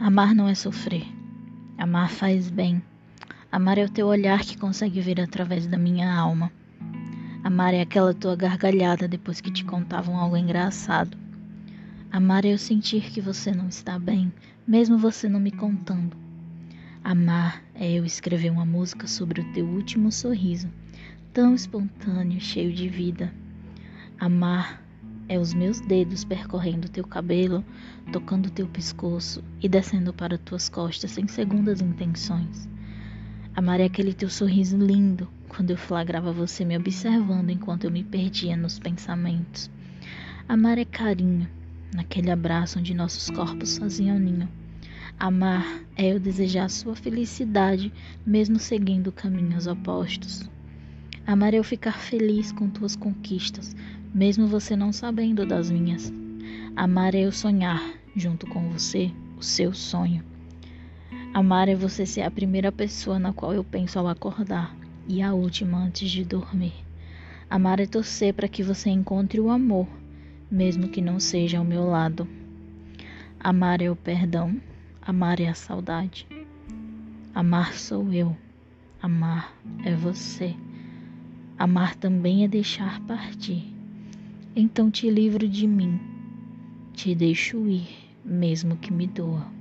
Amar não é sofrer. Amar faz bem. Amar é o teu olhar que consegue ver através da minha alma. Amar é aquela tua gargalhada depois que te contavam algo engraçado. Amar é eu sentir que você não está bem, mesmo você não me contando. Amar é eu escrever uma música sobre o teu último sorriso, tão espontâneo, cheio de vida. Amar é os meus dedos percorrendo teu cabelo, tocando teu pescoço e descendo para tuas costas sem segundas intenções. Amar é aquele teu sorriso lindo quando eu flagrava você me observando enquanto eu me perdia nos pensamentos. Amar é carinho, naquele abraço onde nossos corpos faziam ninho. Amar é eu desejar sua felicidade, mesmo seguindo caminhos opostos. Amar é eu ficar feliz com tuas conquistas, mesmo você não sabendo das minhas. Amar é eu sonhar, junto com você, o seu sonho. Amar é você ser a primeira pessoa na qual eu penso ao acordar e a última antes de dormir. Amar é torcer para que você encontre o amor, mesmo que não seja ao meu lado. Amar é o perdão, amar é a saudade. Amar sou eu, amar é você. Amar também é deixar partir. Então te livro de mim, te deixo ir, mesmo que me doa.